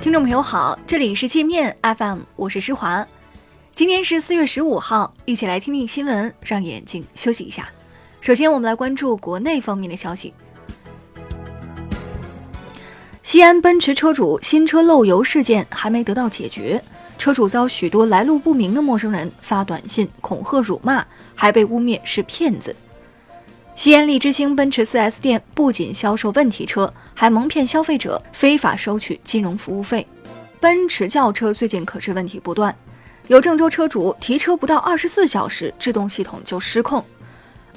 听众朋友好，这里是界面 FM，我是施华。今天是四月十五号，一起来听听新闻，让眼睛休息一下。首先，我们来关注国内方面的消息。西安奔驰车主新车漏油事件还没得到解决，车主遭许多来路不明的陌生人发短信恐吓辱骂，还被污蔑是骗子。西安利之星奔驰 4S 店不仅销售问题车，还蒙骗消费者，非法收取金融服务费。奔驰轿车最近可是问题不断，有郑州车主提车不到二十四小时，制动系统就失控。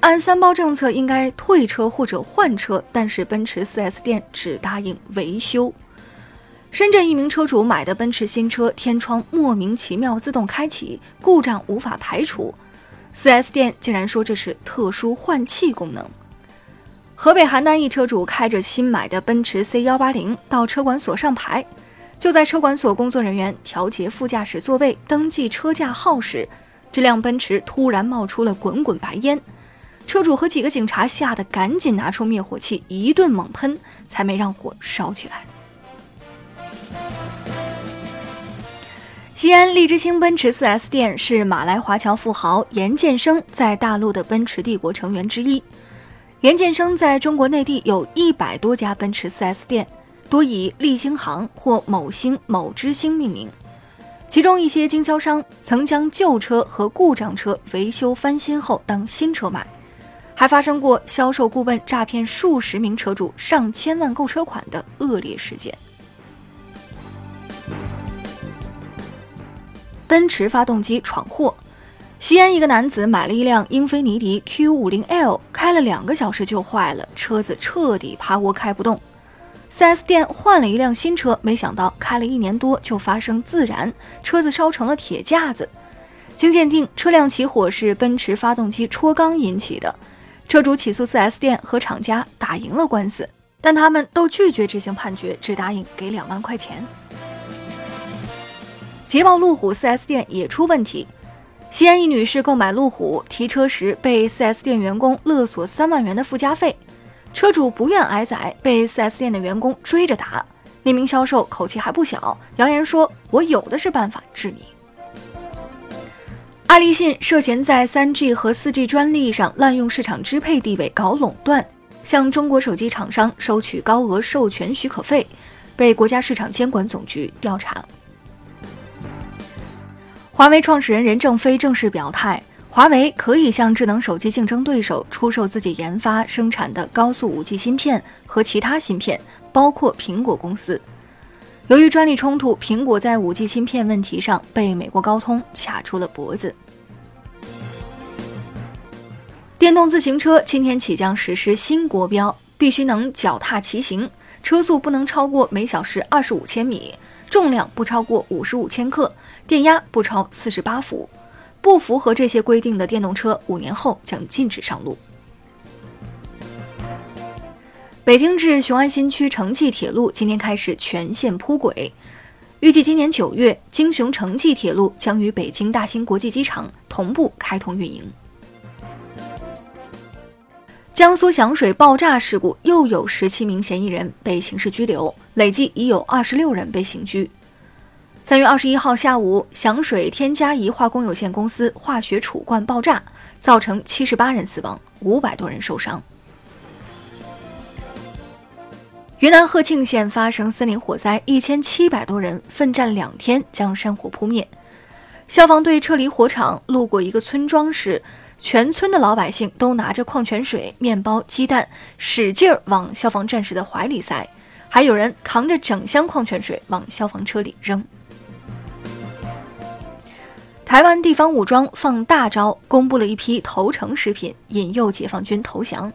按三包政策应该退车或者换车，但是奔驰 4S 店只答应维修。深圳一名车主买的奔驰新车天窗莫名其妙自动开启，故障无法排除。4S 店竟然说这是特殊换气功能。河北邯郸一车主开着新买的奔驰 C 幺八零到车管所上牌，就在车管所工作人员调节副驾驶座位、登记车架号时，这辆奔驰突然冒出了滚滚白烟。车主和几个警察吓得赶紧拿出灭火器，一顿猛喷，才没让火烧起来。西安利之星奔驰 4S 店是马来华侨富豪严建生在大陆的奔驰帝国成员之一。严建生在中国内地有一百多家奔驰 4S 店，多以利星行或某星、某之星命名。其中一些经销商曾将旧车和故障车维修翻新后当新车卖，还发生过销售顾问诈骗数十名车主上千万购车款的恶劣事件。奔驰发动机闯祸，西安一个男子买了一辆英菲尼迪 Q50L，开了两个小时就坏了，车子彻底趴窝开不动。4S 店换了一辆新车，没想到开了一年多就发生自燃，车子烧成了铁架子。经鉴定，车辆起火是奔驰发动机戳缸引起的。车主起诉 4S 店和厂家，打赢了官司，但他们都拒绝执行判决，只答应给两万块钱。捷豹路虎 4S 店也出问题，西安一女士购买路虎提车时被 4S 店员工勒索三万元的附加费，车主不愿挨宰，被 4S 店的员工追着打。那名销售口气还不小，扬言说：“我有的是办法治你。”爱立信涉嫌在 3G 和 4G 专利上滥用市场支配地位搞垄断，向中国手机厂商收取高额授权许可费，被国家市场监管总局调查。华为创始人任正非正式表态，华为可以向智能手机竞争对手出售自己研发生产的高速 5G 芯片和其他芯片，包括苹果公司。由于专利冲突，苹果在 5G 芯片问题上被美国高通卡住了脖子。电动自行车今天起将实施新国标，必须能脚踏骑行，车速不能超过每小时二十五千米。重量不超过五十五千克，电压不超四十八伏。不符合这些规定的电动车，五年后将禁止上路。北京至雄安新区城际铁路今天开始全线铺轨，预计今年九月，京雄城际铁路将与北京大兴国际机场同步开通运营。江苏响水爆炸事故又有十七名嫌疑人被刑事拘留，累计已有二十六人被刑拘。三月二十一号下午，响水天嘉宜化工有限公司化学储罐爆炸，造成七十八人死亡，五百多人受伤。云南鹤庆县发生森林火灾，一千七百多人奋战两天将山火扑灭。消防队撤离火场，路过一个村庄时。全村的老百姓都拿着矿泉水、面包、鸡蛋，使劲儿往消防战士的怀里塞，还有人扛着整箱矿泉水往消防车里扔。台湾地方武装放大招，公布了一批投诚食品，引诱解放军投降。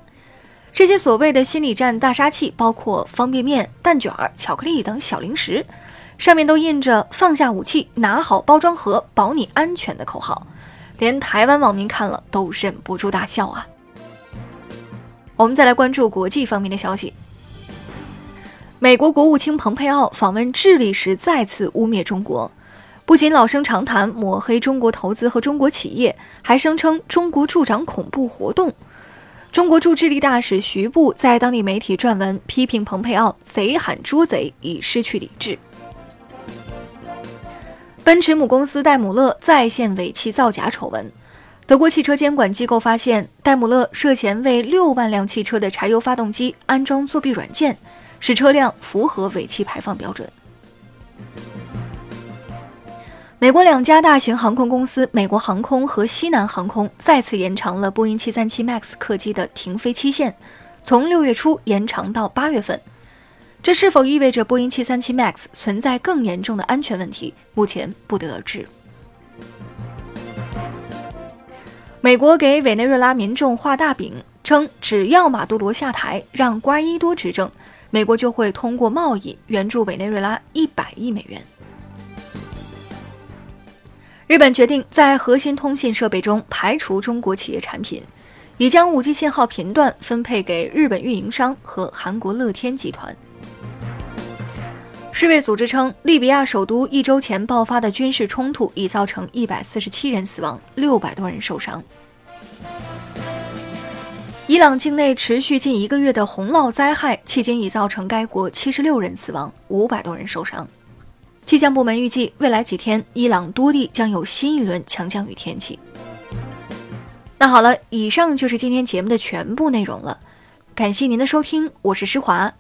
这些所谓的心理战大杀器，包括方便面、蛋卷、巧克力等小零食，上面都印着“放下武器，拿好包装盒，保你安全”的口号。连台湾网民看了都忍不住大笑啊！我们再来关注国际方面的消息。美国国务卿蓬佩奥访问智利时再次污蔑中国，不仅老生常谈抹黑中国投资和中国企业，还声称中国助长恐怖活动。中国驻智利大使徐步在当地媒体撰文批评蓬佩奥“贼喊捉贼”，已失去理智。奔驰母公司戴姆勒再现尾气造假丑闻。德国汽车监管机构发现，戴姆勒涉嫌为六万辆汽车的柴油发动机安装作弊软件，使车辆符合尾气排放标准。美国两家大型航空公司美国航空和西南航空再次延长了波音737 MAX 客机的停飞期限，从六月初延长到八月份。这是否意味着波音737 MAX 存在更严重的安全问题？目前不得而知。美国给委内瑞拉民众画大饼，称只要马杜罗下台，让瓜伊多执政，美国就会通过贸易援助委内瑞拉一百亿美元。日本决定在核心通信设备中排除中国企业产品，已将 5G 信号频段分配给日本运营商和韩国乐天集团。世卫组织称，利比亚首都一周前爆发的军事冲突已造成一百四十七人死亡，六百多人受伤。伊朗境内持续近一个月的洪涝灾害，迄今已造成该国七十六人死亡，五百多人受伤。气象部门预计，未来几天伊朗多地将有新一轮强降雨天气。那好了，以上就是今天节目的全部内容了，感谢您的收听，我是施华，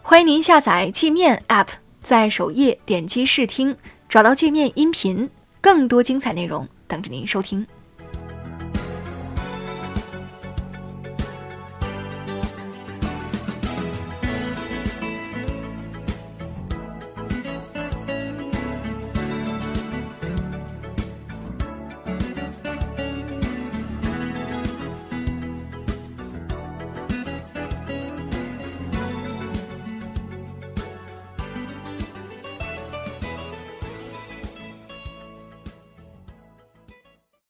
欢迎您下载界面 App。在首页点击试听，找到界面音频，更多精彩内容等着您收听。